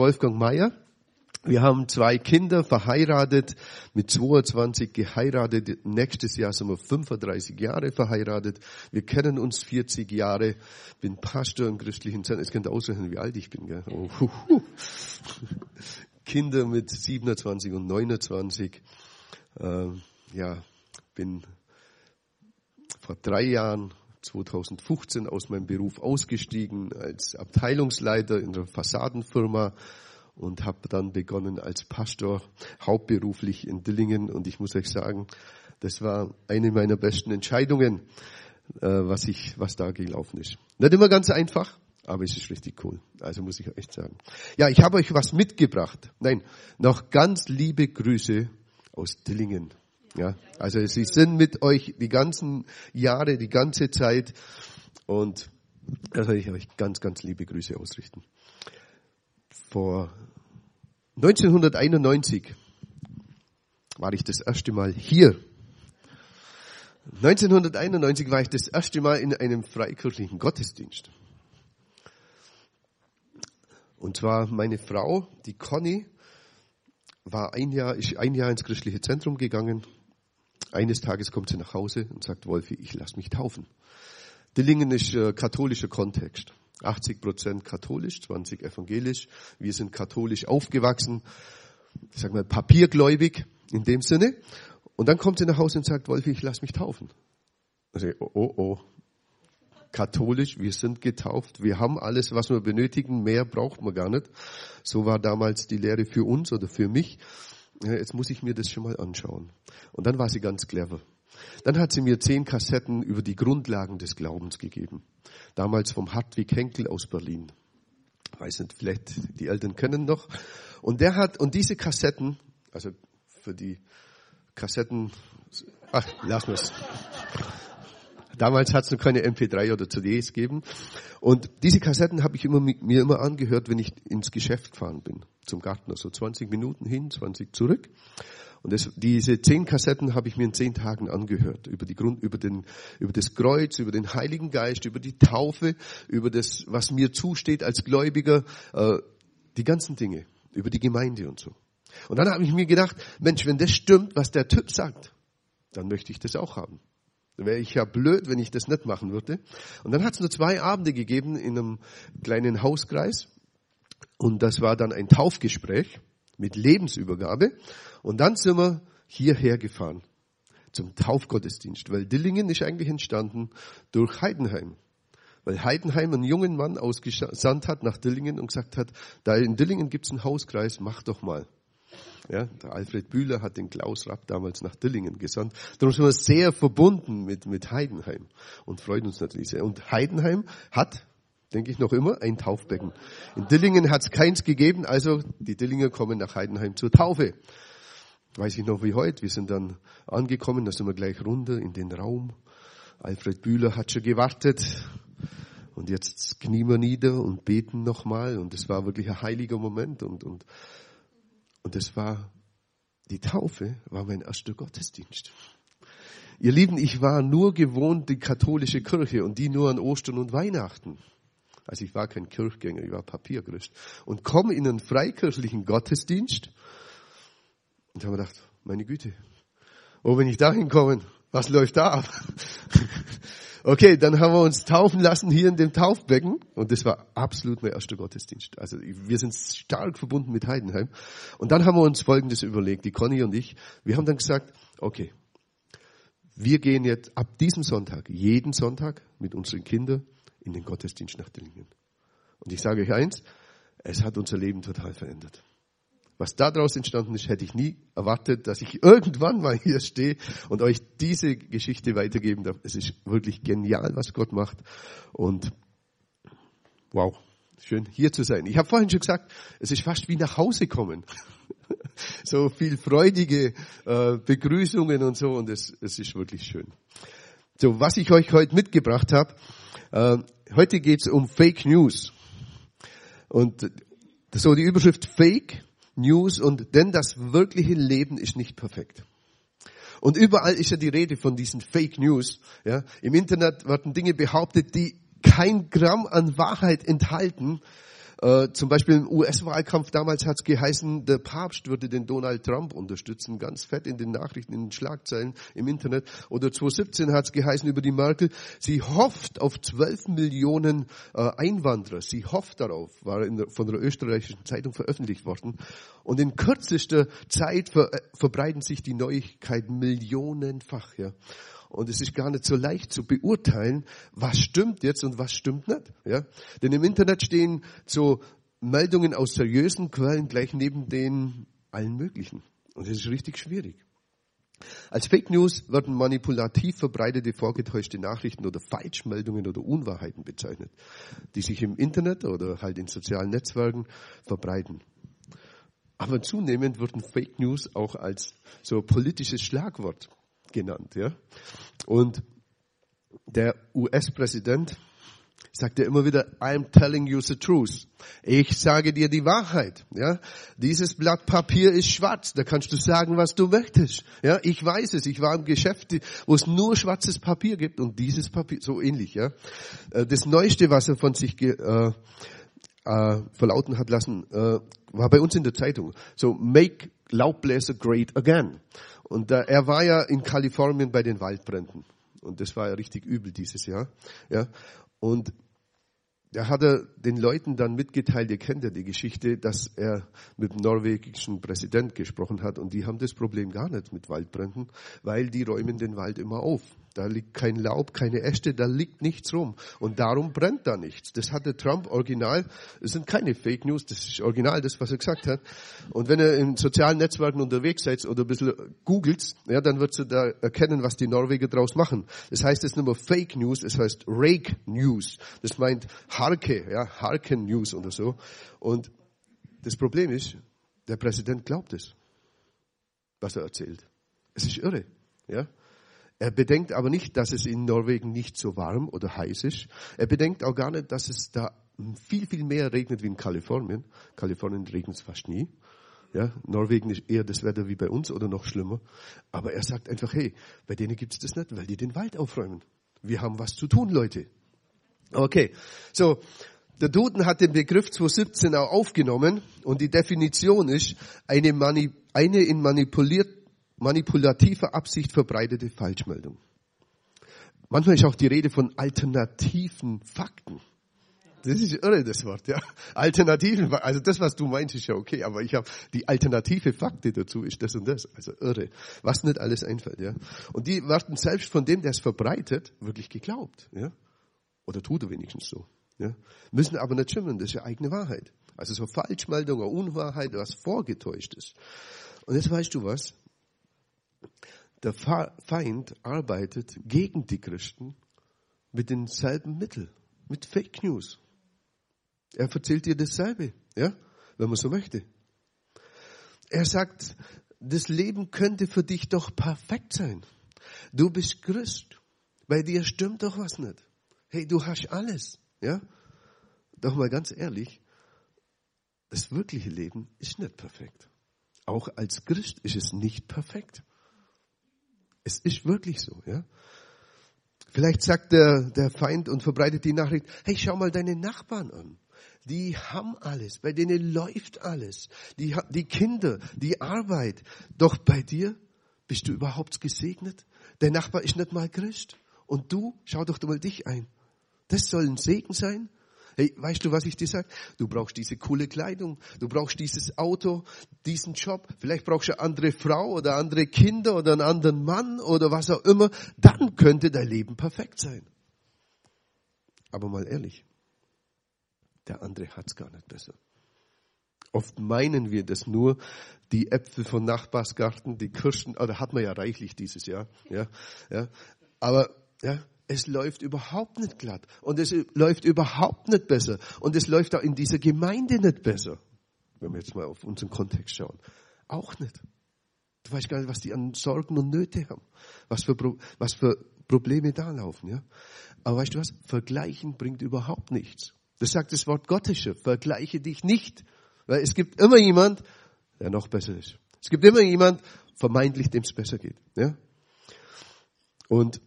Wolfgang Mayer. Wir haben zwei Kinder, verheiratet, mit 22 geheiratet. Nächstes Jahr sind wir 35 Jahre verheiratet. Wir kennen uns 40 Jahre. Bin Pastor im christlichen Zentrum. Es könnt ausrechnen, wie alt ich bin. Gell? Oh. Kinder mit 27 und 29. Äh, ja, bin vor drei Jahren 2015 aus meinem Beruf ausgestiegen als Abteilungsleiter in einer Fassadenfirma und habe dann begonnen als Pastor hauptberuflich in Dillingen und ich muss euch sagen, das war eine meiner besten Entscheidungen, äh, was ich, was da gelaufen ist. Nicht immer ganz einfach, aber es ist richtig cool. Also muss ich echt sagen. Ja, ich habe euch was mitgebracht. Nein, noch ganz liebe Grüße aus Dillingen. Ja, also sie sind mit euch die ganzen Jahre, die ganze Zeit und da soll ich euch ganz, ganz liebe Grüße ausrichten. Vor 1991 war ich das erste Mal hier. 1991 war ich das erste Mal in einem freikirchlichen Gottesdienst. Und zwar meine Frau, die Conny, war ein Jahr, ist ein Jahr ins christliche Zentrum gegangen. Eines Tages kommt sie nach Hause und sagt, Wolfi, ich lass mich taufen. Dillingen ist äh, katholischer Kontext. 80 Prozent katholisch, 20 evangelisch. Wir sind katholisch aufgewachsen, ich sag mal papiergläubig in dem Sinne. Und dann kommt sie nach Hause und sagt, Wolfi, ich lass mich taufen. Also, oh, oh, oh. Katholisch, wir sind getauft, wir haben alles, was wir benötigen, mehr braucht man gar nicht. So war damals die Lehre für uns oder für mich. Jetzt muss ich mir das schon mal anschauen. Und dann war sie ganz clever. Dann hat sie mir zehn Kassetten über die Grundlagen des Glaubens gegeben. Damals vom Hartwig Henkel aus Berlin. weiß nicht, vielleicht die Eltern kennen noch. Und der hat, und diese Kassetten, also für die Kassetten, ach, lassen wir es. Damals hat es noch keine MP3 oder CDs gegeben. Und diese Kassetten habe ich immer, mir immer angehört, wenn ich ins Geschäft gefahren bin, zum Gartner. So 20 Minuten hin, 20 zurück. Und das, diese zehn Kassetten habe ich mir in zehn Tagen angehört. Über, die Grund, über, den, über das Kreuz, über den Heiligen Geist, über die Taufe, über das, was mir zusteht als Gläubiger, äh, die ganzen Dinge, über die Gemeinde und so. Und dann habe ich mir gedacht, Mensch, wenn das stimmt, was der Typ sagt, dann möchte ich das auch haben. Wäre ich ja blöd, wenn ich das nicht machen würde. Und dann hat es nur zwei Abende gegeben in einem kleinen Hauskreis. Und das war dann ein Taufgespräch mit Lebensübergabe. Und dann sind wir hierher gefahren zum Taufgottesdienst, weil Dillingen ist eigentlich entstanden durch Heidenheim. Weil Heidenheim einen jungen Mann ausgesandt hat nach Dillingen und gesagt hat, da in Dillingen gibt's einen Hauskreis, mach doch mal. Ja, der Alfred Bühler hat den Klaus Rapp damals nach Dillingen gesandt. Darum sind wir sehr verbunden mit, mit Heidenheim und freuen uns natürlich sehr. Und Heidenheim hat denke ich noch immer, ein Taufbecken. In Dillingen hat es keins gegeben, also die Dillinger kommen nach Heidenheim zur Taufe. Weiß ich noch wie heute, wir sind dann angekommen, da sind wir gleich runter in den Raum. Alfred Bühler hat schon gewartet und jetzt knien wir nieder und beten nochmal und es war wirklich ein heiliger Moment und, und, und es war, die Taufe war mein erster Gottesdienst. Ihr Lieben, ich war nur gewohnt die katholische Kirche und die nur an Ostern und Weihnachten. Also ich war kein Kirchgänger, ich war Papierchrist. Und komme in einen freikirchlichen Gottesdienst und habe gedacht, meine Güte, oh, wenn ich da hinkomme, was läuft da ab? okay, dann haben wir uns taufen lassen hier in dem Taufbecken und das war absolut mein erster Gottesdienst. Also wir sind stark verbunden mit Heidenheim. Und dann haben wir uns Folgendes überlegt, die Conny und ich, wir haben dann gesagt, okay, wir gehen jetzt ab diesem Sonntag, jeden Sonntag mit unseren Kindern in den Gottesdienst nach Dillingen. Und ich sage euch eins, es hat unser Leben total verändert. Was daraus entstanden ist, hätte ich nie erwartet, dass ich irgendwann mal hier stehe und euch diese Geschichte weitergeben darf. Es ist wirklich genial, was Gott macht. Und wow, schön hier zu sein. Ich habe vorhin schon gesagt, es ist fast wie nach Hause kommen. so viel freudige äh, Begrüßungen und so und es, es ist wirklich schön. So, was ich euch heute mitgebracht habe, äh, heute geht es um Fake News. Und so die Überschrift Fake News und denn das wirkliche Leben ist nicht perfekt. Und überall ist ja die Rede von diesen Fake News. Ja. Im Internet werden Dinge behauptet, die kein Gramm an Wahrheit enthalten. Äh, zum Beispiel im US-Wahlkampf damals hat es geheißen, der Papst würde den Donald Trump unterstützen, ganz fett in den Nachrichten, in den Schlagzeilen im Internet. Oder 2017 hat es geheißen über die Merkel, sie hofft auf 12 Millionen äh, Einwanderer. Sie hofft darauf, war der, von der österreichischen Zeitung veröffentlicht worden. Und in kürzester Zeit ver, äh, verbreiten sich die Neuigkeiten millionenfach. Ja. Und es ist gar nicht so leicht zu beurteilen, was stimmt jetzt und was stimmt nicht. Ja? Denn im Internet stehen so Meldungen aus seriösen Quellen gleich neben den allen möglichen. Und das ist richtig schwierig. Als Fake News werden manipulativ verbreitete vorgetäuschte Nachrichten oder Falschmeldungen oder Unwahrheiten bezeichnet, die sich im Internet oder halt in sozialen Netzwerken verbreiten. Aber zunehmend werden Fake News auch als so politisches Schlagwort genannt. Ja? Und der US-Präsident sagt ja immer wieder, I'm telling you the truth. Ich sage dir die Wahrheit. Ja, dieses Blatt Papier ist schwarz. Da kannst du sagen, was du möchtest. Ja, ich weiß es. Ich war im Geschäft, wo es nur schwarzes Papier gibt und dieses Papier so ähnlich. Ja, äh, das Neueste, was er von sich äh, äh, verlauten hat lassen, äh, war bei uns in der Zeitung. So make Laubbläser great again. Und äh, er war ja in Kalifornien bei den Waldbränden. Und das war ja richtig übel dieses Jahr. Ja. Und da hat er den Leuten dann mitgeteilt, ihr kennt ja die Geschichte, dass er mit dem norwegischen Präsident gesprochen hat und die haben das Problem gar nicht mit Waldbränden, weil die räumen den Wald immer auf. Da liegt kein Laub, keine Äste, da liegt nichts rum. Und darum brennt da nichts. Das hatte Trump original. Das sind keine Fake News, das ist original, das, was er gesagt hat. Und wenn er in sozialen Netzwerken unterwegs seid oder ein bisschen googelt, ja, dann wird ihr da erkennen, was die Norweger draus machen. Das heißt, es ist nicht mehr Fake News, es heißt Rake News. Das meint Harke, ja, Harken News oder so. Und das Problem ist, der Präsident glaubt es, was er erzählt. Es ist irre, ja. Er bedenkt aber nicht, dass es in Norwegen nicht so warm oder heiß ist. Er bedenkt auch gar nicht, dass es da viel, viel mehr regnet wie in Kalifornien. Kalifornien regnet es fast nie. Ja, Norwegen ist eher das Wetter wie bei uns oder noch schlimmer. Aber er sagt einfach, hey, bei denen gibt es das nicht, weil die den Wald aufräumen. Wir haben was zu tun, Leute. Okay, so, der Duden hat den Begriff 2017 auch aufgenommen und die Definition ist eine, Mani eine in manipuliert manipulativer Absicht verbreitete Falschmeldung. Manchmal ist auch die Rede von alternativen Fakten. Das ist irre, das Wort, ja. Alternativen, also das, was du meinst, ist ja okay, aber ich habe die alternative Fakte dazu ist das und das. Also irre. Was nicht alles einfällt, ja. Und die werden selbst von dem, der es verbreitet, wirklich geglaubt, ja. Oder tut er wenigstens so, ja. Müssen aber nicht stimmen, das ist ja eigene Wahrheit. Also so Falschmeldung Unwahrheit, was vorgetäuscht ist. Und jetzt weißt du was? Der Feind arbeitet gegen die Christen mit denselben Mitteln, mit Fake News. Er erzählt dir dasselbe, ja, wenn man so möchte. Er sagt, das Leben könnte für dich doch perfekt sein. Du bist Christ. Bei dir stimmt doch was nicht. Hey, du hast alles, ja? Doch mal ganz ehrlich, das wirkliche Leben ist nicht perfekt. Auch als Christ ist es nicht perfekt. Es ist wirklich so, ja. Vielleicht sagt der, der Feind und verbreitet die Nachricht, hey, schau mal deine Nachbarn an. Die haben alles, bei denen läuft alles. Die, die Kinder, die Arbeit. Doch bei dir bist du überhaupt gesegnet? Der Nachbar ist nicht mal Christ. Und du, schau doch mal dich ein. Das soll ein Segen sein? Hey, weißt du, was ich dir sage? Du brauchst diese coole Kleidung, du brauchst dieses Auto, diesen Job, vielleicht brauchst du eine andere Frau oder andere Kinder oder einen anderen Mann oder was auch immer. Dann könnte dein Leben perfekt sein. Aber mal ehrlich, der andere hat's gar nicht besser. Oft meinen wir das nur, die Äpfel von Nachbarsgarten, die Kirschen, oder hat man ja reichlich dieses Jahr, ja, ja. Aber, ja, es läuft überhaupt nicht glatt und es läuft überhaupt nicht besser und es läuft auch in dieser Gemeinde nicht besser. Wenn wir jetzt mal auf unseren Kontext schauen. Auch nicht. Du weißt gar nicht, was die an Sorgen und Nöte haben. Was für, was für Probleme da laufen, ja. Aber weißt du was? Vergleichen bringt überhaupt nichts. Das sagt das Wort Gottes. Vergleiche dich nicht. Weil es gibt immer jemand, der noch besser ist. Es gibt immer jemand, vermeintlich, dem es besser geht, ja. Und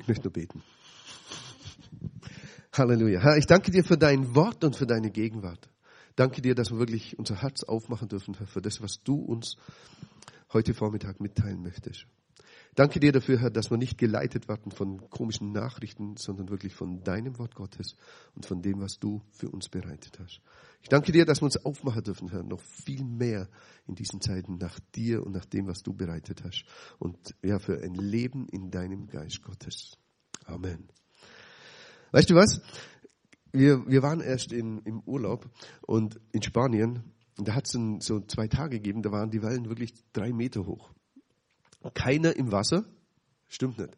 Ich möchte nur beten. Halleluja. Herr, ich danke dir für dein Wort und für deine Gegenwart. Danke dir, dass wir wirklich unser Herz aufmachen dürfen, für das, was du uns heute Vormittag mitteilen möchtest. Danke dir dafür, Herr, dass wir nicht geleitet werden von komischen Nachrichten, sondern wirklich von deinem Wort Gottes und von dem, was du für uns bereitet hast. Ich danke dir, dass wir uns aufmachen dürfen, Herr, noch viel mehr in diesen Zeiten nach dir und nach dem, was du bereitet hast. Und ja, für ein Leben in deinem Geist Gottes. Amen. Weißt du was? Wir, wir waren erst in, im Urlaub und in Spanien. Und da hat es so zwei Tage gegeben, da waren die Wellen wirklich drei Meter hoch. Keiner im Wasser, stimmt nicht.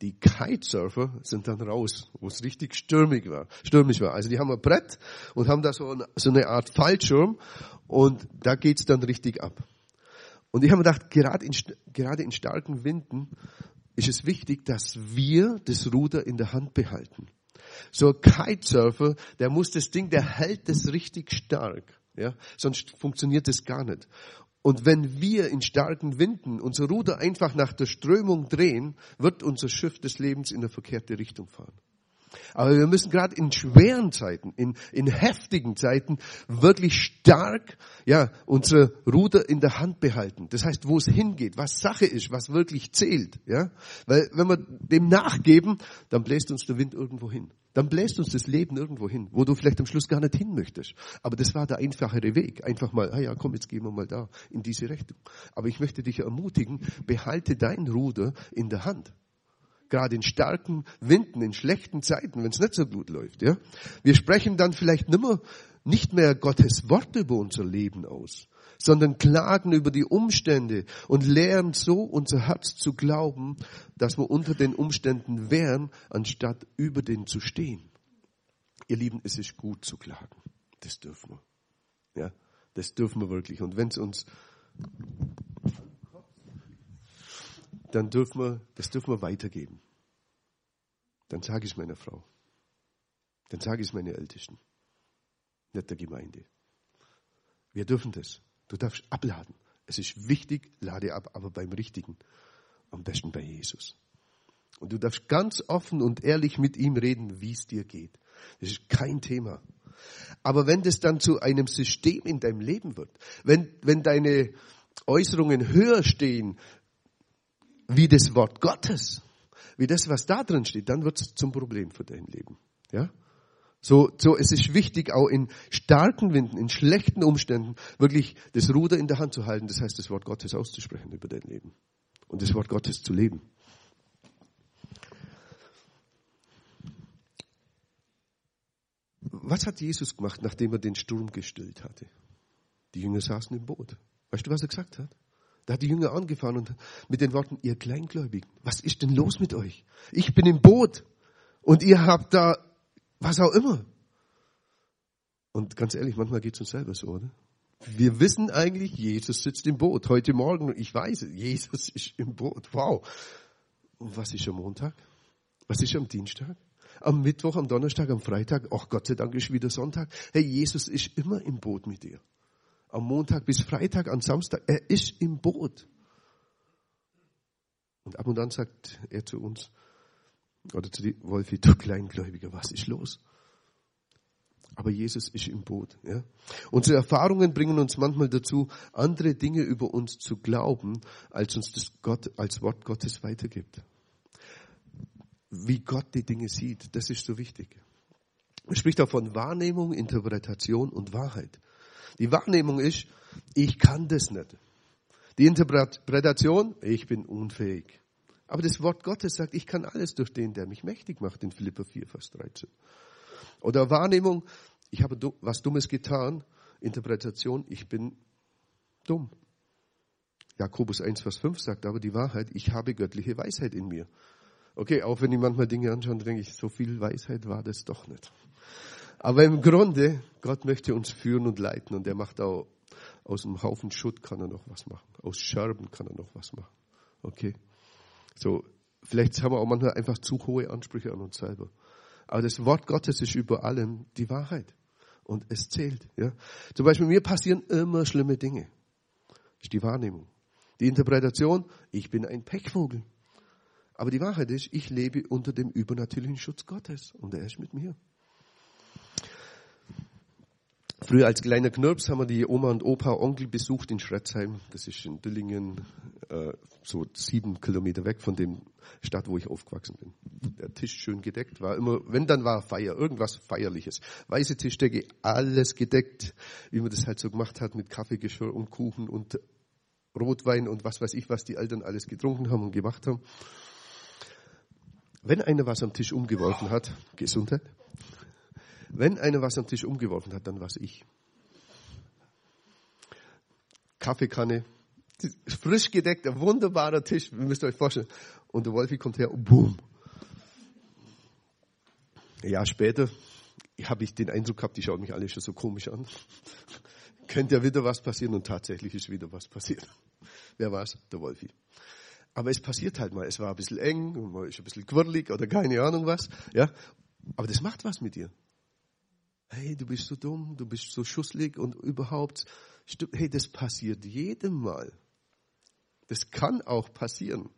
Die Kitesurfer sind dann raus, wo es richtig stürmig war, stürmisch war. Also die haben ein Brett und haben da so, ein, so eine Art Fallschirm und da geht's dann richtig ab. Und ich habe mir gedacht, gerade in, gerade in starken Winden ist es wichtig, dass wir das Ruder in der Hand behalten. So ein Kitesurfer, der muss das Ding, der hält das richtig stark. Ja, sonst funktioniert das gar nicht. Und wenn wir in starken Winden unser Ruder einfach nach der Strömung drehen, wird unser Schiff des Lebens in der verkehrte Richtung fahren. Aber wir müssen gerade in schweren Zeiten, in, in heftigen Zeiten wirklich stark, ja, unsere Ruder in der Hand behalten. Das heißt, wo es hingeht, was Sache ist, was wirklich zählt, ja. Weil, wenn wir dem nachgeben, dann bläst uns der Wind irgendwo hin. Dann bläst uns das Leben irgendwo hin, wo du vielleicht am Schluss gar nicht hin möchtest. Aber das war der einfachere Weg. Einfach mal, ah ja, komm, jetzt gehen wir mal da, in diese Richtung. Aber ich möchte dich ermutigen, behalte dein Ruder in der Hand gerade in starken Winden, in schlechten Zeiten, wenn es nicht so gut läuft. Ja? Wir sprechen dann vielleicht nimmer, nicht mehr Gottes Wort über unser Leben aus, sondern klagen über die Umstände und lehren so unser Herz zu glauben, dass wir unter den Umständen wären, anstatt über den zu stehen. Ihr Lieben, es ist gut zu klagen. Das dürfen wir. Ja, das dürfen wir wirklich. Und wenn es uns dann dürfen wir, das dürfen wir weitergeben. Dann sage ich meiner Frau. Dann sage ich meinen Ältesten. Nicht der Gemeinde. Wir dürfen das. Du darfst abladen. Es ist wichtig, lade ab, aber beim Richtigen. Am besten bei Jesus. Und du darfst ganz offen und ehrlich mit ihm reden, wie es dir geht. Das ist kein Thema. Aber wenn das dann zu einem System in deinem Leben wird, wenn, wenn deine Äußerungen höher stehen wie das Wort Gottes, wie das, was da drin steht, dann wird es zum Problem für dein Leben. Ja? So, so, es ist wichtig, auch in starken Winden, in schlechten Umständen, wirklich das Ruder in der Hand zu halten. Das heißt, das Wort Gottes auszusprechen über dein Leben. Und das Wort Gottes zu leben. Was hat Jesus gemacht, nachdem er den Sturm gestillt hatte? Die Jünger saßen im Boot. Weißt du, was er gesagt hat? Da hat die Jünger angefahren und mit den Worten, ihr Kleingläubigen, was ist denn los mit euch? Ich bin im Boot und ihr habt da was auch immer. Und ganz ehrlich, manchmal geht es uns selber so, oder? Wir wissen eigentlich, Jesus sitzt im Boot. Heute Morgen, ich weiß, Jesus ist im Boot. Wow. Und was ist am Montag? Was ist am Dienstag? Am Mittwoch, am Donnerstag, am Freitag? Ach Gott sei Dank ist wieder Sonntag. Hey, Jesus ist immer im Boot mit dir am Montag bis Freitag, am Samstag. Er ist im Boot. Und ab und an sagt er zu uns, oder zu die Wolfi, du Kleingläubiger, was ist los? Aber Jesus ist im Boot. Ja? Unsere Erfahrungen bringen uns manchmal dazu, andere Dinge über uns zu glauben, als uns das Gott als Wort Gottes weitergibt. Wie Gott die Dinge sieht, das ist so wichtig. Er spricht auch von Wahrnehmung, Interpretation und Wahrheit. Die Wahrnehmung ist, ich kann das nicht. Die Interpretation, ich bin unfähig. Aber das Wort Gottes sagt, ich kann alles durch den, der mich mächtig macht, in Philippa 4, Vers 13. Oder Wahrnehmung, ich habe was Dummes getan. Interpretation, ich bin dumm. Jakobus 1, Vers 5 sagt aber die Wahrheit, ich habe göttliche Weisheit in mir. Okay, auch wenn ich manchmal Dinge anschaue, denke ich, so viel Weisheit war das doch nicht. Aber im Grunde, Gott möchte uns führen und leiten und er macht auch aus einem Haufen Schutt kann er noch was machen. Aus Scherben kann er noch was machen. Okay? So, vielleicht haben wir auch manchmal einfach zu hohe Ansprüche an uns selber. Aber das Wort Gottes ist über allem die Wahrheit. Und es zählt, ja. Zum Beispiel mir passieren immer schlimme Dinge. Das ist die Wahrnehmung. Die Interpretation, ich bin ein Pechvogel. Aber die Wahrheit ist, ich lebe unter dem übernatürlichen Schutz Gottes und er ist mit mir. Früher als kleiner Knirps haben wir die Oma und Opa, Onkel besucht in Schretzheim. Das ist in Dillingen, äh, so sieben Kilometer weg von dem Stadt, wo ich aufgewachsen bin. Der Tisch schön gedeckt, war immer, wenn dann war Feier, irgendwas Feierliches. Weiße Tischdecke, alles gedeckt, wie man das halt so gemacht hat mit Kaffeegeschirr und Kuchen und Rotwein und was weiß ich, was die Eltern alles getrunken haben und gemacht haben. Wenn einer was am Tisch umgeworfen hat, Gesundheit, wenn einer was am Tisch umgeworfen hat, dann war es ich. Kaffeekanne, frisch gedeckt, ein wunderbarer Tisch, ihr müsst euch vorstellen. Und der Wolfi kommt her und boom. Ein Jahr später habe ich den Eindruck gehabt, die schauen mich alle schon so komisch an. Könnte ja wieder was passieren und tatsächlich ist wieder was passiert. Wer war's? Der Wolfi. Aber es passiert halt mal. Es war ein bisschen eng, man ist ein bisschen quirlig oder keine Ahnung was. Ja, aber das macht was mit dir hey, du bist so dumm, du bist so schusslig und überhaupt, hey, das passiert jedem Mal. Das kann auch passieren.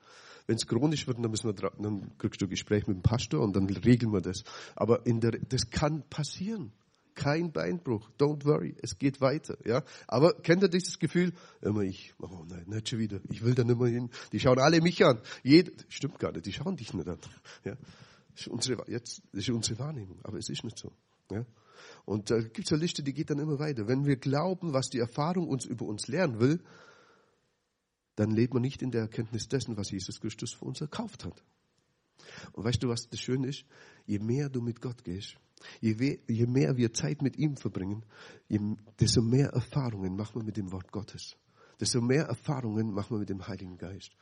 Wenn es chronisch wird, dann, müssen wir, dann kriegst du ein Gespräch mit dem Pastor und dann regeln wir das. Aber in der, das kann passieren. Kein Beinbruch. Don't worry. Es geht weiter. Ja. Aber kennt ihr dieses Gefühl? Immer ich. Oh nein, nicht schon wieder. Ich will da nicht mehr hin. Die schauen alle mich an. Jed stimmt gar nicht. Die schauen dich nicht an. Ja. Das ist unsere, jetzt, das ist unsere Wahrnehmung. Aber es ist nicht so. Ja. Und da gibt es eine Liste, die geht dann immer weiter. Wenn wir glauben, was die Erfahrung uns über uns lernen will, dann lebt man nicht in der Erkenntnis dessen, was Jesus Christus für uns erkauft hat. Und weißt du, was das Schöne ist? Je mehr du mit Gott gehst, je, je mehr wir Zeit mit ihm verbringen, je, desto mehr Erfahrungen machen wir mit dem Wort Gottes. Desto mehr Erfahrungen machen wir mit dem Heiligen Geist.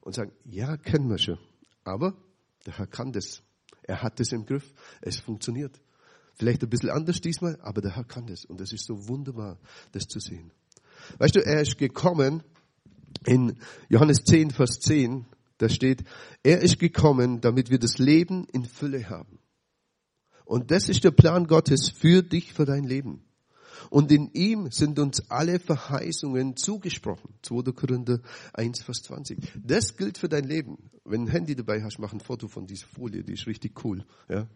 Und sagen, ja, kennen wir schon. Aber der Herr kann das. Er hat das im Griff. Es funktioniert. Vielleicht ein bisschen anders diesmal, aber der Herr kann das. Und es ist so wunderbar, das zu sehen. Weißt du, er ist gekommen in Johannes 10, Vers 10, da steht, er ist gekommen, damit wir das Leben in Fülle haben. Und das ist der Plan Gottes für dich, für dein Leben. Und in ihm sind uns alle Verheißungen zugesprochen. 2. Korinther 1, Vers 20. Das gilt für dein Leben. Wenn ein Handy dabei hast, mach ein Foto von dieser Folie, die ist richtig cool. Ja?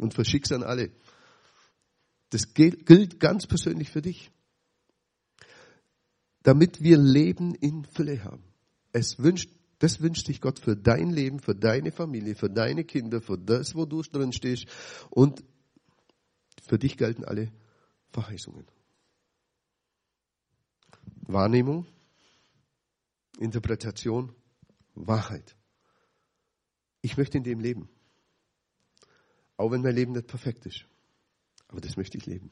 Und verschick's an alle. Das gilt ganz persönlich für dich. Damit wir Leben in Fülle haben. Es wünscht, das wünscht sich Gott für dein Leben, für deine Familie, für deine Kinder, für das, wo du drin stehst. Und für dich gelten alle Verheißungen. Wahrnehmung, Interpretation, Wahrheit. Ich möchte in dem leben. Auch wenn mein Leben nicht perfekt ist. Aber das möchte ich leben.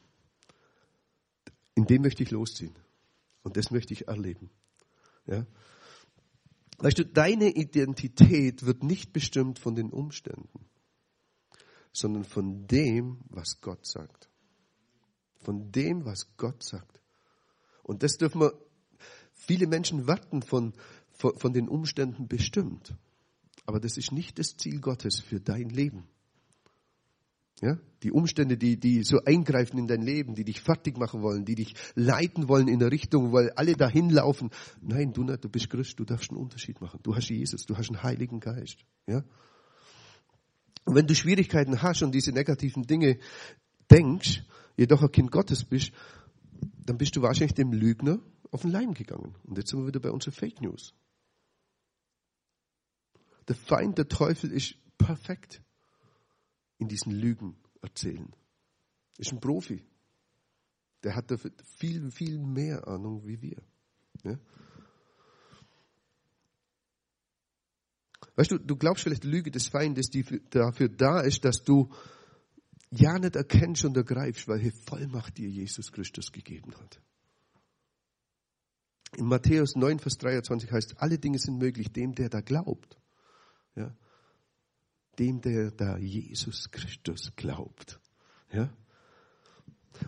In dem möchte ich losziehen. Und das möchte ich erleben. Ja? Weißt du, deine Identität wird nicht bestimmt von den Umständen, sondern von dem, was Gott sagt. Von dem, was Gott sagt. Und das dürfen wir, viele Menschen warten von, von, von den Umständen bestimmt. Aber das ist nicht das Ziel Gottes für dein Leben. Ja? Die Umstände, die, die so eingreifen in dein Leben, die dich fertig machen wollen, die dich leiten wollen in eine Richtung, weil alle dahin laufen. Nein, du du bist Christ, du darfst einen Unterschied machen. Du hast Jesus, du hast einen Heiligen Geist. Ja? Und wenn du Schwierigkeiten hast und diese negativen Dinge denkst, jedoch ein Kind Gottes bist, dann bist du wahrscheinlich dem Lügner auf den Leim gegangen. Und jetzt sind wir wieder bei unseren Fake News. Der Feind, der Teufel ist perfekt in diesen Lügen erzählen. Ist ein Profi. Der hat dafür viel, viel mehr Ahnung wie wir. Ja? Weißt du, du glaubst vielleicht die Lüge des Feindes, die dafür da ist, dass du ja nicht erkennst und ergreifst, welche Vollmacht dir Jesus Christus gegeben hat. In Matthäus 9, Vers 23 heißt, alle Dinge sind möglich dem, der da glaubt. Ja? Dem, der da Jesus Christus glaubt. Ja?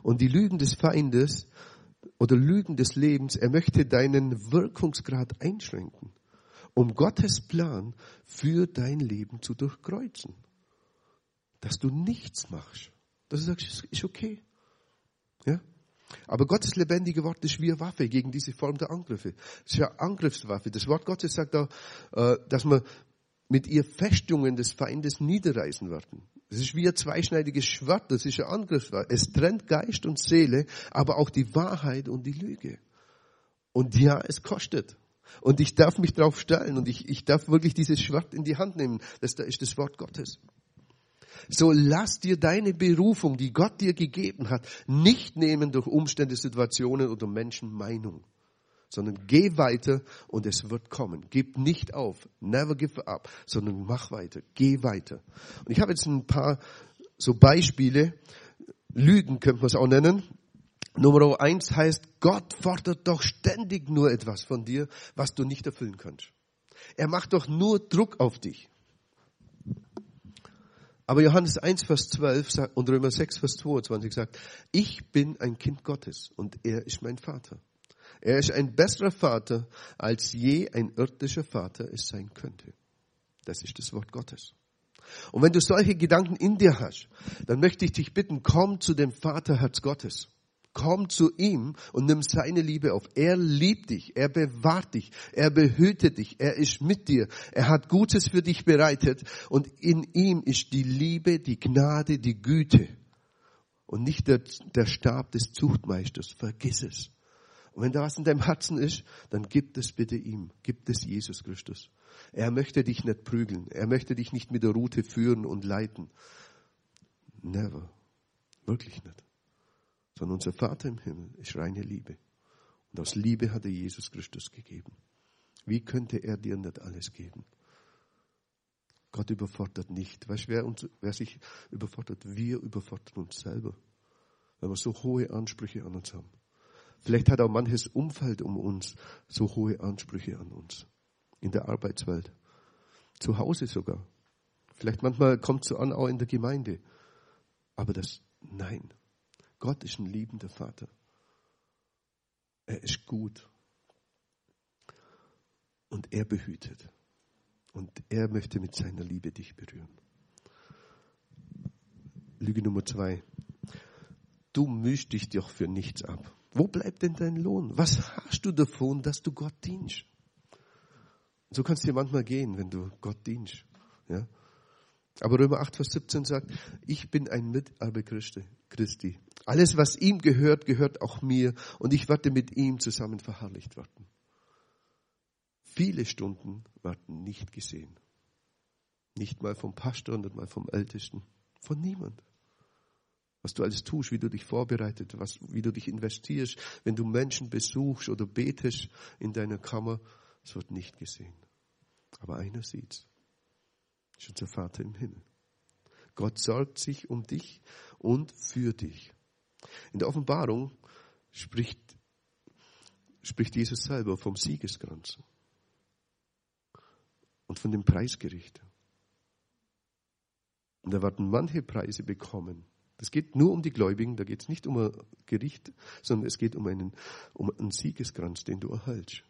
Und die Lügen des Feindes oder Lügen des Lebens, er möchte deinen Wirkungsgrad einschränken, um Gottes Plan für dein Leben zu durchkreuzen. Dass du nichts machst. Dass du sagst, ist okay. Ja? Aber Gottes lebendige Wort ist wie eine Waffe gegen diese Form der Angriffe. Es ist ja Angriffswaffe. Das Wort Gottes sagt auch, äh, dass man mit ihr Festungen des Feindes niederreißen werden. Das ist wie ein zweischneidiges Schwert, das ist ein Angriffswort. Es trennt Geist und Seele, aber auch die Wahrheit und die Lüge. Und ja, es kostet. Und ich darf mich darauf stellen und ich, ich darf wirklich dieses Schwert in die Hand nehmen. Das da ist das Wort Gottes. So lass dir deine Berufung, die Gott dir gegeben hat, nicht nehmen durch Umstände, Situationen oder Menschenmeinung, sondern geh weiter und es wird kommen. Gib nicht auf, never give up, sondern mach weiter, geh weiter. Und ich habe jetzt ein paar so Beispiele, Lügen könnte man es auch nennen. Nummer eins heißt, Gott fordert doch ständig nur etwas von dir, was du nicht erfüllen kannst. Er macht doch nur Druck auf dich. Aber Johannes 1, Vers 12 und Römer 6, Vers 22 sagt, ich bin ein Kind Gottes und er ist mein Vater. Er ist ein besserer Vater, als je ein irdischer Vater es sein könnte. Das ist das Wort Gottes. Und wenn du solche Gedanken in dir hast, dann möchte ich dich bitten, komm zu dem Vaterherz Gottes. Komm zu ihm und nimm seine Liebe auf. Er liebt dich, er bewahrt dich, er behütet dich, er ist mit dir, er hat Gutes für dich bereitet und in ihm ist die Liebe, die Gnade, die Güte und nicht der, der Stab des Zuchtmeisters. Vergiss es. Und wenn da was in deinem Herzen ist, dann gib es bitte ihm, gib es Jesus Christus. Er möchte dich nicht prügeln, er möchte dich nicht mit der Route führen und leiten. Never. Wirklich nicht sondern unser Vater im Himmel ist reine Liebe. Und aus Liebe hat er Jesus Christus gegeben. Wie könnte er dir nicht alles geben? Gott überfordert nicht. Weißt du, wer, wer sich überfordert? Wir überfordern uns selber, weil wir so hohe Ansprüche an uns haben. Vielleicht hat auch manches Umfeld um uns so hohe Ansprüche an uns. In der Arbeitswelt. Zu Hause sogar. Vielleicht manchmal kommt es so an, auch in der Gemeinde. Aber das, nein, Gott ist ein liebender Vater. Er ist gut. Und er behütet. Und er möchte mit seiner Liebe dich berühren. Lüge Nummer zwei. Du mischst dich doch für nichts ab. Wo bleibt denn dein Lohn? Was hast du davon, dass du Gott dienst? So kannst du dir manchmal gehen, wenn du Gott dienst. Ja? Aber Römer 8, Vers 17 sagt, ich bin ein Miterbe Christi. Alles, was ihm gehört, gehört auch mir und ich werde mit ihm zusammen verherrlicht werden. Viele Stunden werden nicht gesehen. Nicht mal vom Pastor, nicht mal vom Ältesten, von niemand. Was du alles tust, wie du dich vorbereitet, was, wie du dich investierst, wenn du Menschen besuchst oder betest in deiner Kammer, es wird nicht gesehen. Aber einer sieht's ist unser Vater im Himmel. Gott sorgt sich um dich und für dich. In der Offenbarung spricht, spricht Jesus selber vom Siegeskranz und von dem Preisgericht. Und da werden manche Preise bekommen. Das geht nur um die Gläubigen, da geht es nicht um ein Gericht, sondern es geht um einen, um einen Siegeskranz, den du erhältst.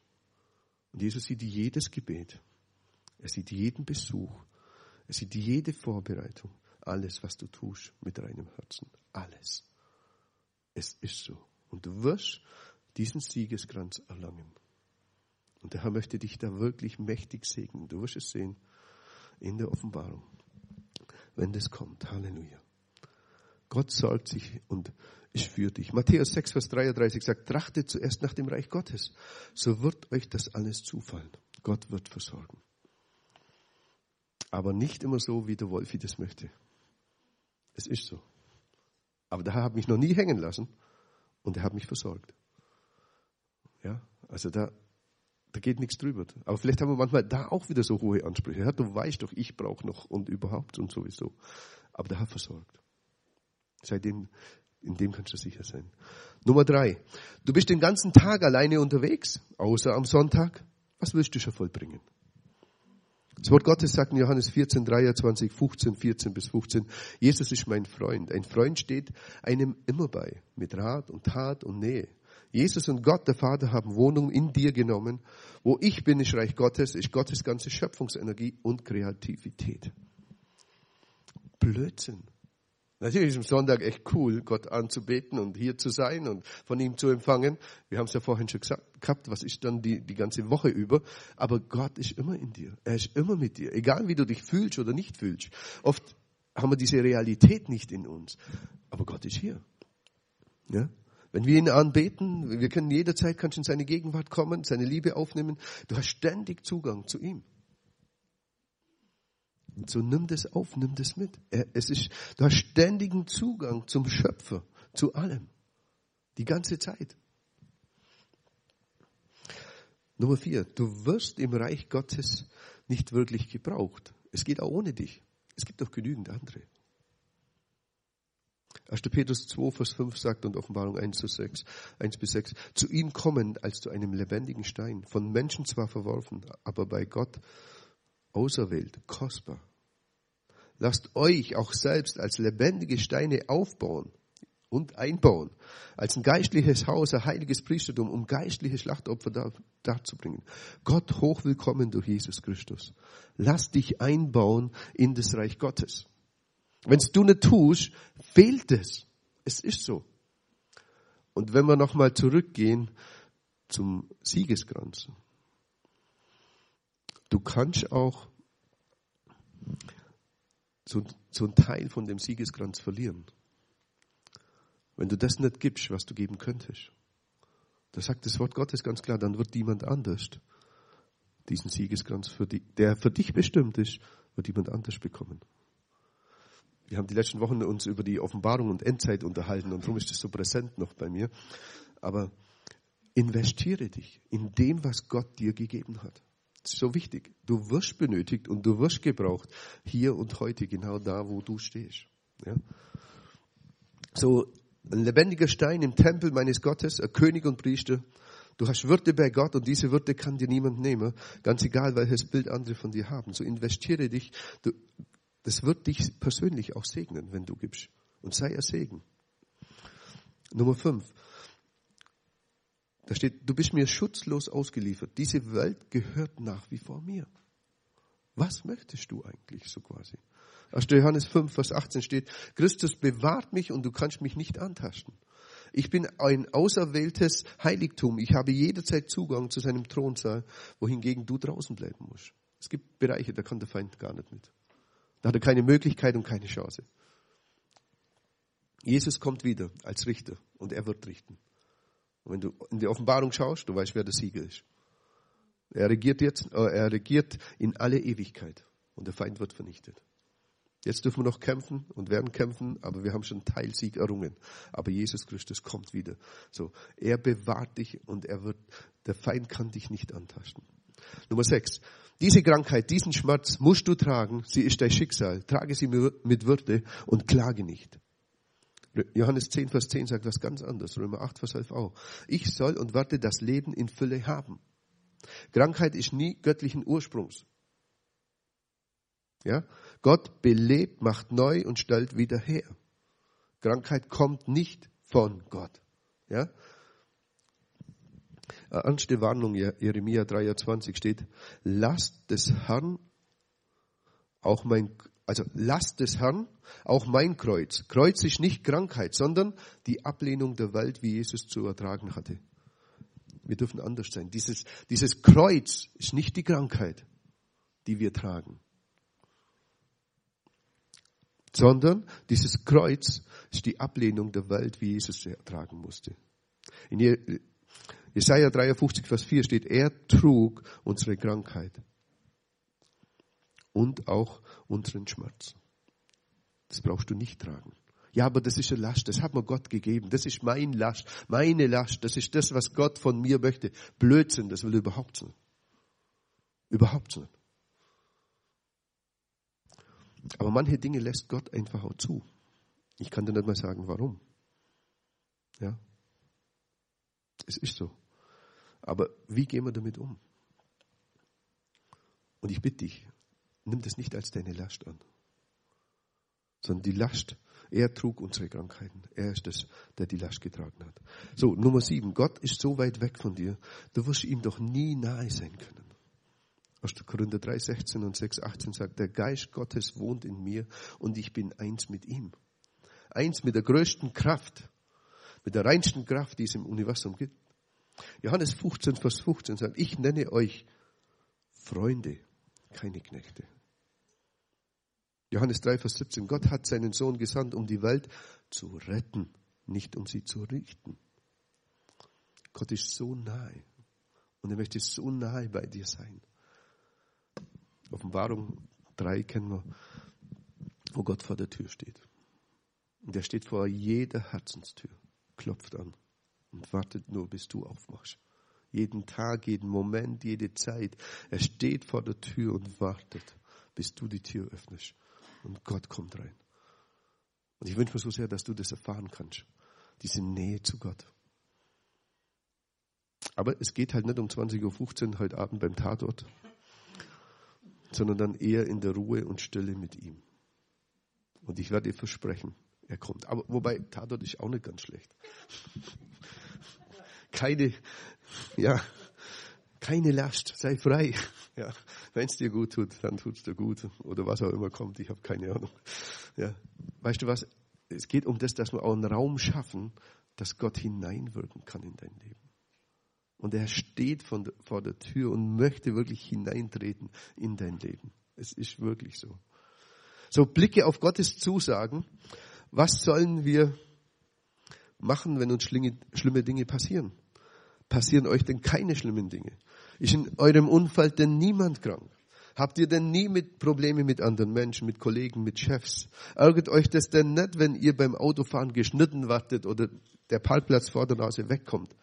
Und Jesus sieht jedes Gebet, er sieht jeden Besuch, er sieht jede Vorbereitung, alles, was du tust, mit reinem Herzen. Alles. Es ist so. Und du wirst diesen Siegeskranz erlangen. Und der Herr möchte dich da wirklich mächtig segnen. Du wirst es sehen in der Offenbarung, wenn das kommt. Halleluja. Gott sorgt sich und ist für dich. Matthäus 6, Vers 33 sagt, trachtet zuerst nach dem Reich Gottes. So wird euch das alles zufallen. Gott wird versorgen. Aber nicht immer so, wie der Wolfi das möchte. Es ist so. Aber der Herr hat mich noch nie hängen lassen und er hat mich versorgt. Ja, also da, da geht nichts drüber. Aber vielleicht haben wir manchmal da auch wieder so hohe Ansprüche. Ja, du weißt doch, ich brauche noch und überhaupt und sowieso. Aber der Herr versorgt. Seitdem, in dem kannst du sicher sein. Nummer drei. Du bist den ganzen Tag alleine unterwegs, außer am Sonntag. Was willst du schon vollbringen? Das Wort Gottes sagt in Johannes 14, 23, 15, 14 bis 15, Jesus ist mein Freund. Ein Freund steht einem immer bei, mit Rat und Tat und Nähe. Jesus und Gott, der Vater, haben Wohnung in dir genommen. Wo ich bin, ist Reich Gottes, ist Gottes ganze Schöpfungsenergie und Kreativität. Blödsinn. Natürlich ist am Sonntag echt cool, Gott anzubeten und hier zu sein und von ihm zu empfangen. Wir haben es ja vorhin schon gesagt, gehabt, was ist dann die, die ganze Woche über. Aber Gott ist immer in dir. Er ist immer mit dir. Egal wie du dich fühlst oder nicht fühlst. Oft haben wir diese Realität nicht in uns. Aber Gott ist hier. Ja? Wenn wir ihn anbeten, wir können jederzeit kannst in seine Gegenwart kommen, seine Liebe aufnehmen. Du hast ständig Zugang zu ihm. So nimm das auf, nimm das mit. Es ist, du hast ständigen Zugang zum Schöpfer, zu allem. Die ganze Zeit. Nummer vier, du wirst im Reich Gottes nicht wirklich gebraucht. Es geht auch ohne dich. Es gibt auch genügend andere. 1. Petrus 2, Vers 5 sagt und Offenbarung 1, Vers 6, 1 bis 6, zu ihm kommen als zu einem lebendigen Stein, von Menschen zwar verworfen, aber bei Gott auserwählt, kostbar. Lasst euch auch selbst als lebendige Steine aufbauen und einbauen, als ein geistliches Haus, ein heiliges Priestertum, um geistliche Schlachtopfer darzubringen. Gott hochwillkommen durch Jesus Christus. Lass dich einbauen in das Reich Gottes. Wenn du nicht tust, fehlt es. Es ist so. Und wenn wir nochmal zurückgehen zum Siegeskranz. Du kannst auch so, so einen Teil von dem Siegeskranz verlieren. Wenn du das nicht gibst, was du geben könntest. Da sagt das Wort Gottes ganz klar, dann wird jemand anders diesen Siegeskranz, für die, der für dich bestimmt ist, wird jemand anders bekommen. Wir haben die letzten Wochen uns über die Offenbarung und Endzeit unterhalten und darum ist das so präsent noch bei mir. Aber investiere dich in dem, was Gott dir gegeben hat. So wichtig. Du wirst benötigt und du wirst gebraucht hier und heute genau da, wo du stehst. Ja? So ein lebendiger Stein im Tempel meines Gottes, ein König und Priester. Du hast Würde bei Gott und diese Würde kann dir niemand nehmen, ganz egal, welches Bild andere von dir haben. So investiere dich. Du, das wird dich persönlich auch segnen, wenn du gibst. Und sei er Segen. Nummer fünf. Da steht, du bist mir schutzlos ausgeliefert. Diese Welt gehört nach wie vor mir. Was möchtest du eigentlich so quasi? Aus Johannes 5, Vers 18 steht, Christus bewahrt mich und du kannst mich nicht antasten. Ich bin ein auserwähltes Heiligtum. Ich habe jederzeit Zugang zu seinem Thronsaal, wohingegen du draußen bleiben musst. Es gibt Bereiche, da kann der Feind gar nicht mit. Da hat er keine Möglichkeit und keine Chance. Jesus kommt wieder als Richter und er wird richten. Und wenn du in die Offenbarung schaust, du weißt, wer der Sieger ist. Er regiert jetzt, äh, er regiert in alle Ewigkeit und der Feind wird vernichtet. Jetzt dürfen wir noch kämpfen und werden kämpfen, aber wir haben schon Teilsieg errungen. Aber Jesus Christus kommt wieder. So, er bewahrt dich und er wird, der Feind kann dich nicht antasten. Nummer sechs. Diese Krankheit, diesen Schmerz musst du tragen. Sie ist dein Schicksal. Trage sie mit Würde und klage nicht. Johannes 10, Vers 10 sagt was ganz anderes. Römer 8, Vers 11 auch. Ich soll und werde das Leben in Fülle haben. Krankheit ist nie göttlichen Ursprungs. Ja? Gott belebt, macht neu und stellt wieder her. Krankheit kommt nicht von Gott. Ja? Ernste Warnung, Jeremia 23 steht, lasst des Herrn auch mein, also lasst des Herrn auch mein Kreuz. Kreuz ist nicht Krankheit, sondern die Ablehnung der Welt, wie Jesus zu ertragen hatte. Wir dürfen anders sein. Dieses, dieses Kreuz ist nicht die Krankheit, die wir tragen, sondern dieses Kreuz ist die Ablehnung der Welt, wie Jesus sie ertragen musste. In Jesaja 53, Vers 4 steht, er trug unsere Krankheit und auch unseren Schmerz. Das brauchst du nicht tragen. Ja, aber das ist eine Last, das hat mir Gott gegeben. Das ist mein Last, meine Last. Das ist das, was Gott von mir möchte. Blödsinn, das will er überhaupt nicht. Überhaupt nicht. Aber manche Dinge lässt Gott einfach auch zu. Ich kann dir nicht mal sagen, warum. Ja. Es ist so. Aber wie gehen wir damit um? Und ich bitte dich, nimm das nicht als deine Last an, sondern die Last, er trug unsere Krankheiten. Er ist es, der die Last getragen hat. So, Nummer sieben. Gott ist so weit weg von dir, du wirst ihm doch nie nahe sein können. Aus Korinther 3, 16 und 6, 18 sagt, der Geist Gottes wohnt in mir und ich bin eins mit ihm. Eins mit der größten Kraft, mit der reinsten Kraft, die es im Universum gibt. Johannes 15, Vers 15 sagt, ich nenne euch Freunde, keine Knechte. Johannes 3, Vers 17. Gott hat seinen Sohn gesandt, um die Welt zu retten, nicht um sie zu richten. Gott ist so nahe und er möchte so nahe bei dir sein. Offenbarung 3 kennen wir, wo Gott vor der Tür steht. Und er steht vor jeder Herzenstür, klopft an und wartet nur, bis du aufmachst. Jeden Tag, jeden Moment, jede Zeit. Er steht vor der Tür und wartet, bis du die Tür öffnest. Und Gott kommt rein. Und ich wünsche mir so sehr, dass du das erfahren kannst. Diese Nähe zu Gott. Aber es geht halt nicht um 20.15 Uhr heute Abend beim Tatort, sondern dann eher in der Ruhe und Stille mit ihm. Und ich werde dir versprechen, er kommt. Aber wobei, Tatort ist auch nicht ganz schlecht. Keine, ja, keine Last, sei frei. Ja, wenn es dir gut tut, dann tut es dir gut. Oder was auch immer kommt, ich habe keine Ahnung. Ja, weißt du was? Es geht um das, dass wir auch einen Raum schaffen, dass Gott hineinwirken kann in dein Leben. Und er steht von, vor der Tür und möchte wirklich hineintreten in dein Leben. Es ist wirklich so. So, Blicke auf Gottes Zusagen. Was sollen wir machen, wenn uns schlimme Dinge passieren? Passieren euch denn keine schlimmen Dinge? Ist in eurem Umfeld denn niemand krank? Habt ihr denn nie mit Probleme mit anderen Menschen, mit Kollegen, mit Chefs? Ärgert euch das denn nicht, wenn ihr beim Autofahren geschnitten wartet oder der Parkplatz vor der Nase wegkommt?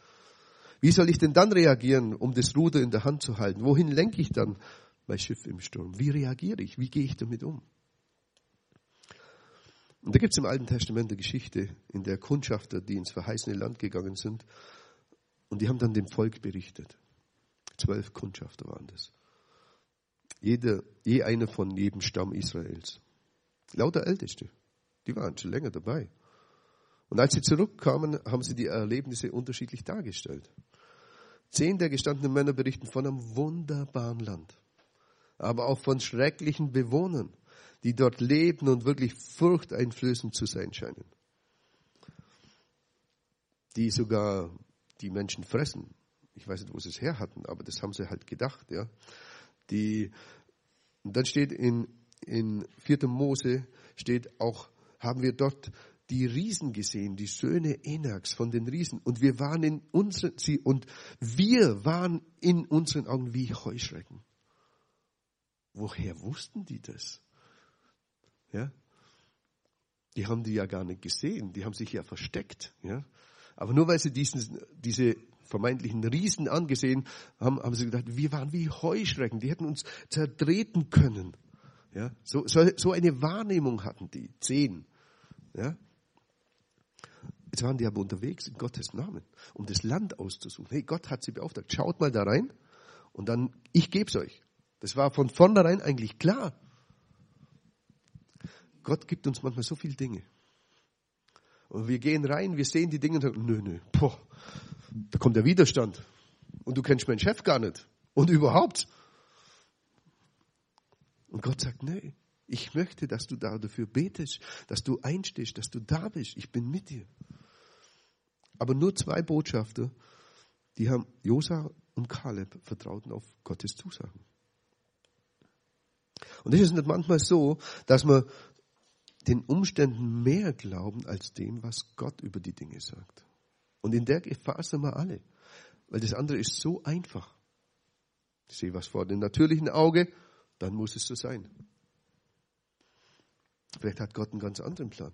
Wie soll ich denn dann reagieren, um das Ruder in der Hand zu halten? Wohin lenke ich dann mein Schiff im Sturm? Wie reagiere ich? Wie gehe ich damit um? Und da gibt es im Alten Testament eine Geschichte, in der Kundschafter, die ins verheißene Land gegangen sind, und die haben dann dem Volk berichtet. Zwölf Kundschafter waren das. Jeder, je einer von jedem Stamm Israels. Lauter Älteste. Die waren schon länger dabei. Und als sie zurückkamen, haben sie die Erlebnisse unterschiedlich dargestellt. Zehn der gestandenen Männer berichten von einem wunderbaren Land, aber auch von schrecklichen Bewohnern die dort leben und wirklich furchteinflößend zu sein scheinen. Die sogar die Menschen fressen. Ich weiß nicht, wo sie es her hatten, aber das haben sie halt gedacht, ja. Die, und dann steht in, in 4. Mose, steht auch, haben wir dort die Riesen gesehen, die Söhne Enaks von den Riesen. Und wir waren in unseren, sie, und wir waren in unseren Augen wie Heuschrecken. Woher wussten die das? Ja? Die haben die ja gar nicht gesehen, die haben sich ja versteckt. Ja? Aber nur weil sie diesen, diese vermeintlichen Riesen angesehen haben, haben sie gedacht, wir waren wie Heuschrecken, die hätten uns zertreten können. Ja? So, so, so eine Wahrnehmung hatten die, zehn. Ja? Jetzt waren die aber unterwegs in Gottes Namen, um das Land auszusuchen. Hey, Gott hat sie beauftragt, schaut mal da rein und dann, ich gebe es euch. Das war von vornherein eigentlich klar. Gott gibt uns manchmal so viele Dinge. Und wir gehen rein, wir sehen die Dinge und sagen, nö, nö, boah, da kommt der Widerstand. Und du kennst meinen Chef gar nicht. Und überhaupt. Und Gott sagt, nee, ich möchte, dass du da dafür betest, dass du einstehst, dass du da bist. Ich bin mit dir. Aber nur zwei Botschafter, die haben Josa und Kaleb vertrauten auf Gottes Zusagen. Und es ist nicht manchmal so, dass man den Umständen mehr glauben als dem, was Gott über die Dinge sagt. Und in der Gefahr sind wir alle, weil das andere ist so einfach. Ich sehe was vor dem natürlichen Auge, dann muss es so sein. Vielleicht hat Gott einen ganz anderen Plan.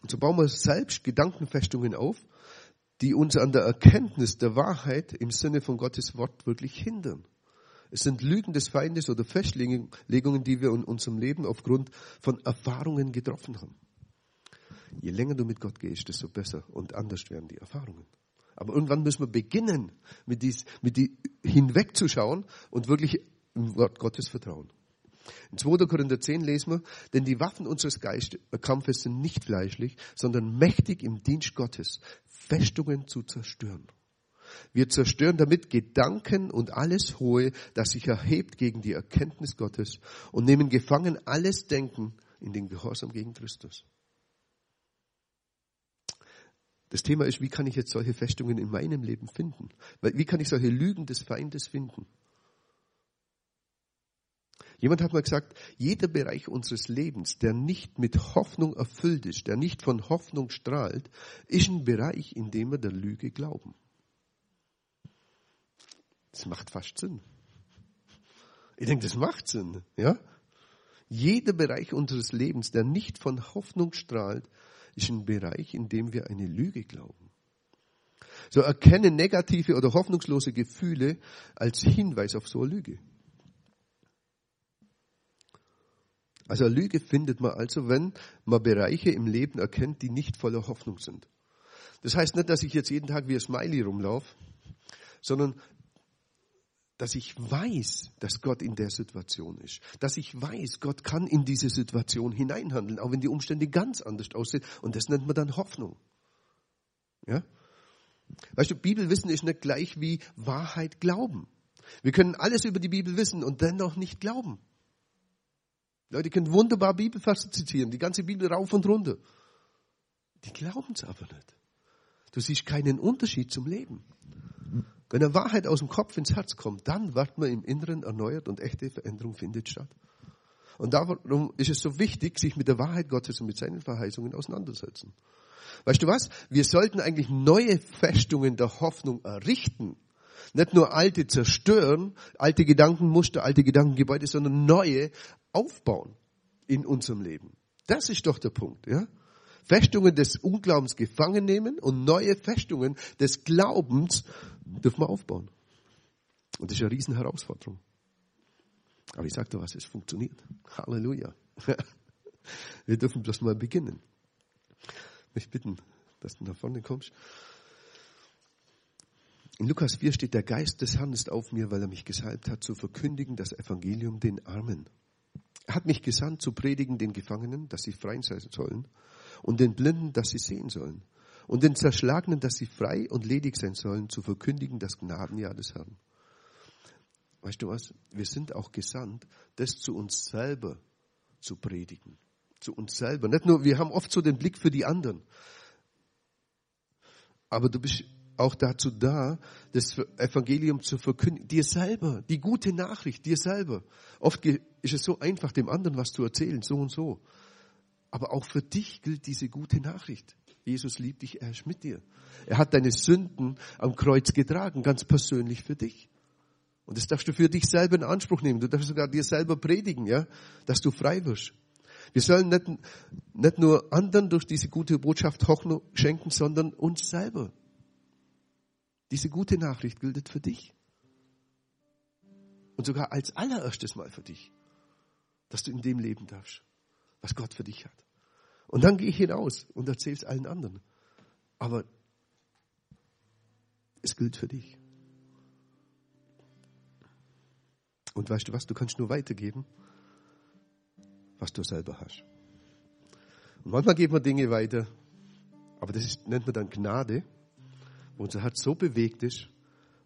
Und so bauen wir selbst Gedankenfestungen auf, die uns an der Erkenntnis der Wahrheit im Sinne von Gottes Wort wirklich hindern. Es sind Lügen des Feindes oder Festlegungen, die wir in unserem Leben aufgrund von Erfahrungen getroffen haben. Je länger du mit Gott gehst, desto besser und anders werden die Erfahrungen. Aber irgendwann müssen wir beginnen, mit dies, mit die hinwegzuschauen und wirklich im Wort Gottes vertrauen. In 2. Korinther 10 lesen wir, denn die Waffen unseres Kampfes sind nicht fleischlich, sondern mächtig im Dienst Gottes, Festungen zu zerstören. Wir zerstören damit Gedanken und alles Hohe, das sich erhebt gegen die Erkenntnis Gottes und nehmen gefangen alles Denken in den Gehorsam gegen Christus. Das Thema ist, wie kann ich jetzt solche Festungen in meinem Leben finden? Wie kann ich solche Lügen des Feindes finden? Jemand hat mal gesagt, jeder Bereich unseres Lebens, der nicht mit Hoffnung erfüllt ist, der nicht von Hoffnung strahlt, ist ein Bereich, in dem wir der Lüge glauben. Das macht fast Sinn. Ich denke, das macht Sinn, ja? Jeder Bereich unseres Lebens, der nicht von Hoffnung strahlt, ist ein Bereich, in dem wir eine Lüge glauben. So erkennen negative oder hoffnungslose Gefühle als Hinweis auf so eine Lüge. Also eine Lüge findet man also, wenn man Bereiche im Leben erkennt, die nicht voller Hoffnung sind. Das heißt nicht, dass ich jetzt jeden Tag wie ein Smiley rumlaufe, sondern dass ich weiß, dass Gott in der Situation ist. Dass ich weiß, Gott kann in diese Situation hineinhandeln, auch wenn die Umstände ganz anders aussehen. Und das nennt man dann Hoffnung. Ja? Weißt du, Bibelwissen ist nicht gleich wie Wahrheit glauben. Wir können alles über die Bibel wissen und dennoch nicht glauben. Leute können wunderbar Bibelverse zitieren, die ganze Bibel rauf und runter. Die glauben es aber nicht. Du siehst keinen Unterschied zum Leben. Wenn eine Wahrheit aus dem Kopf ins Herz kommt, dann wird man im Inneren erneuert und echte Veränderung findet statt. Und darum ist es so wichtig, sich mit der Wahrheit Gottes und mit seinen Verheißungen auseinandersetzen. Weißt du was? Wir sollten eigentlich neue Festungen der Hoffnung errichten. Nicht nur alte zerstören, alte Gedankenmuster, alte Gedankengebäude, sondern neue aufbauen in unserem Leben. Das ist doch der Punkt, ja? Festungen des Unglaubens gefangen nehmen und neue Festungen des Glaubens dürfen wir aufbauen. Und das ist eine Riesenherausforderung. Aber ich sage dir was, es funktioniert. Halleluja. Wir dürfen bloß mal beginnen. Ich möchte bitten, dass du nach vorne kommst. In Lukas 4 steht, der Geist des Herrn ist auf mir, weil er mich gesalbt hat, zu verkündigen das Evangelium den Armen. Er hat mich gesandt, zu predigen den Gefangenen, dass sie frei sein sollen, und den Blinden, dass sie sehen sollen, und den Zerschlagenen, dass sie frei und ledig sein sollen, zu verkündigen das Gnadenjahr des Herrn. Weißt du was? Wir sind auch gesandt, das zu uns selber zu predigen. Zu uns selber. Nicht nur, wir haben oft so den Blick für die anderen. Aber du bist auch dazu da, das Evangelium zu verkündigen. Dir selber, die gute Nachricht, dir selber. Oft ist es so einfach, dem anderen was zu erzählen, so und so. Aber auch für dich gilt diese gute Nachricht. Jesus liebt dich, er ist mit dir. Er hat deine Sünden am Kreuz getragen, ganz persönlich für dich. Und das darfst du für dich selber in Anspruch nehmen. Du darfst sogar dir selber predigen, ja, dass du frei wirst. Wir sollen nicht, nicht nur anderen durch diese gute Botschaft Hoffnung schenken, sondern uns selber. Diese gute Nachricht gilt für dich. Und sogar als allererstes Mal für dich, dass du in dem leben darfst, was Gott für dich hat. Und dann gehe ich hinaus und erzähle es allen anderen. Aber es gilt für dich. Und weißt du was, du kannst nur weitergeben, was du selber hast. Und manchmal geben wir Dinge weiter, aber das ist, nennt man dann Gnade, wo unser Herz so bewegt ist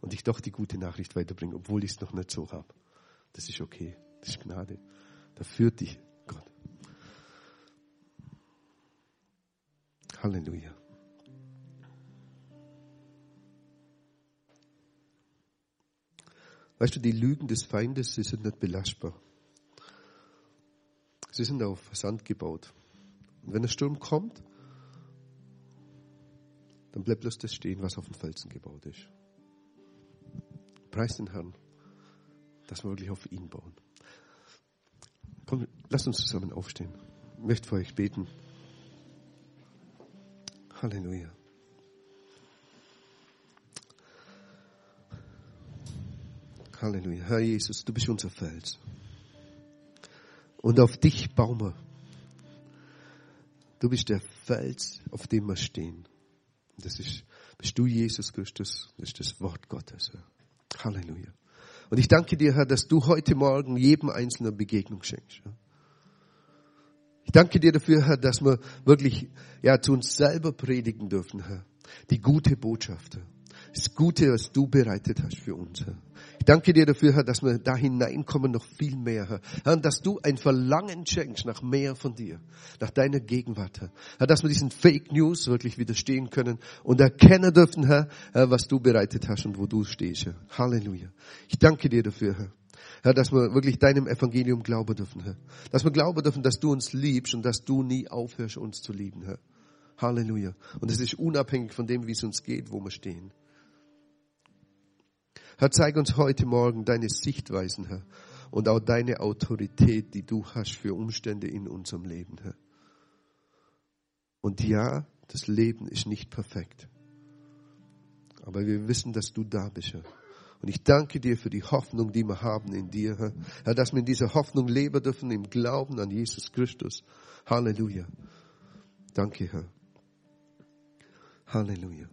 und ich doch die gute Nachricht weiterbringe, obwohl ich es noch nicht so habe. Das ist okay, das ist Gnade. Da führt dich Halleluja. Weißt du, die Lügen des Feindes, sie sind nicht belastbar. Sie sind auf Sand gebaut. Und wenn der Sturm kommt, dann bleibt bloß das stehen, was auf dem Felsen gebaut ist. Preis den Herrn, dass wir wirklich auf ihn bauen. Komm, lasst uns zusammen aufstehen. Ich möchte für euch beten. Halleluja. Halleluja. Herr Jesus, du bist unser Fels. Und auf dich bauen wir. Du bist der Fels, auf dem wir stehen. Das ist, bist du, Jesus Christus. Das ist das Wort Gottes. Halleluja. Und ich danke dir, Herr, dass du heute Morgen jedem Einzelnen Begegnung schenkst. Danke dir dafür, Herr, dass wir wirklich ja, zu uns selber predigen dürfen, Herr. Die gute Botschaft, Herr. Das Gute, was du bereitet hast für uns, Herr. Ich danke dir dafür, Herr, dass wir da hineinkommen noch viel mehr, Herr. Herr, und dass du ein Verlangen schenkst nach mehr von dir, nach deiner Gegenwart, Herr. Herr, dass wir diesen Fake News wirklich widerstehen können und erkennen dürfen, Herr was du bereitet hast und wo du stehst, Herr. Halleluja. Ich danke dir dafür, Herr. Herr, dass wir wirklich deinem Evangelium glauben dürfen, Herr. Dass wir glauben dürfen, dass du uns liebst und dass du nie aufhörst, uns zu lieben, Herr. Halleluja. Und es ist unabhängig von dem, wie es uns geht, wo wir stehen. Herr, zeig uns heute Morgen deine Sichtweisen, Herr, und auch deine Autorität, die du hast für Umstände in unserem Leben, Herr. Und ja, das Leben ist nicht perfekt. Aber wir wissen, dass du da bist, Herr. Und ich danke dir für die Hoffnung, die wir haben in dir, Herr. Herr, dass wir in dieser Hoffnung leben dürfen, im Glauben an Jesus Christus. Halleluja. Danke, Herr. Halleluja.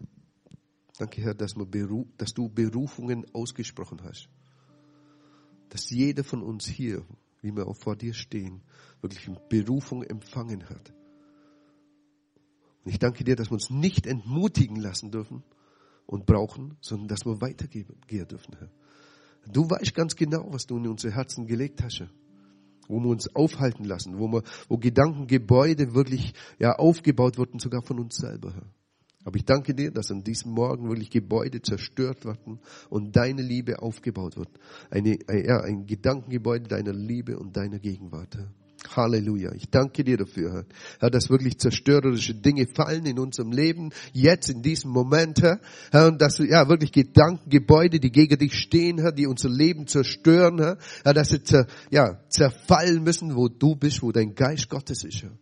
Danke, Herr, dass, wir dass du Berufungen ausgesprochen hast. Dass jeder von uns hier, wie wir auch vor dir stehen, wirklich eine Berufung empfangen hat. Und ich danke dir, dass wir uns nicht entmutigen lassen dürfen und brauchen, sondern dass wir weitergehen dürfen, Herr. Du weißt ganz genau, was du in unsere Herzen gelegt hast, Herr. wo wir uns aufhalten lassen, wo wir, wo Gedankengebäude wirklich ja aufgebaut wurden, sogar von uns selber, Herr. Aber ich danke dir, dass an diesem Morgen wirklich Gebäude zerstört werden und deine Liebe aufgebaut wird. Eine, ja, ein Gedankengebäude deiner Liebe und deiner Gegenwart. Herr. Halleluja. Ich danke dir dafür, Herr. Herr, dass wirklich zerstörerische Dinge fallen in unserem Leben, jetzt in diesem Moment, Herr. Herr, und dass, ja, wirklich Gedankengebäude, die gegen dich stehen, Herr, die unser Leben zerstören, Herr. Herr, dass sie, zer, ja, zerfallen müssen, wo du bist, wo dein Geist Gottes ist, Herr.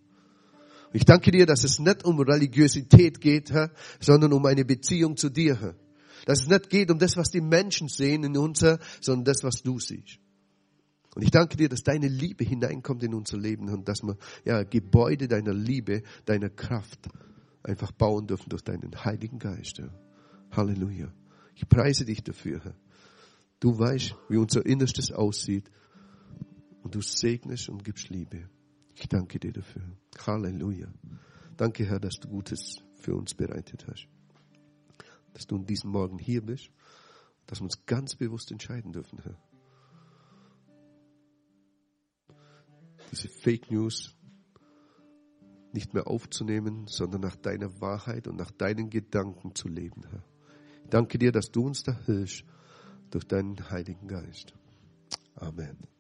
Ich danke dir, dass es nicht um Religiosität geht, Herr, sondern um eine Beziehung zu dir, Herr. Dass es nicht geht um das, was die Menschen sehen in uns, Herr, sondern das, was du siehst. Und ich danke dir, dass deine Liebe hineinkommt in unser Leben und dass wir ja, Gebäude deiner Liebe, deiner Kraft einfach bauen dürfen durch deinen Heiligen Geist. Herr. Halleluja. Ich preise dich dafür, Herr. Du weißt, wie unser Innerstes aussieht und du segnest und gibst Liebe. Ich danke dir dafür. Halleluja. Danke, Herr, dass du Gutes für uns bereitet hast. Dass du in diesem Morgen hier bist, dass wir uns ganz bewusst entscheiden dürfen, Herr. Diese Fake News nicht mehr aufzunehmen, sondern nach deiner Wahrheit und nach deinen Gedanken zu leben, Herr. Ich danke dir, dass du uns da hilfst durch deinen Heiligen Geist. Amen.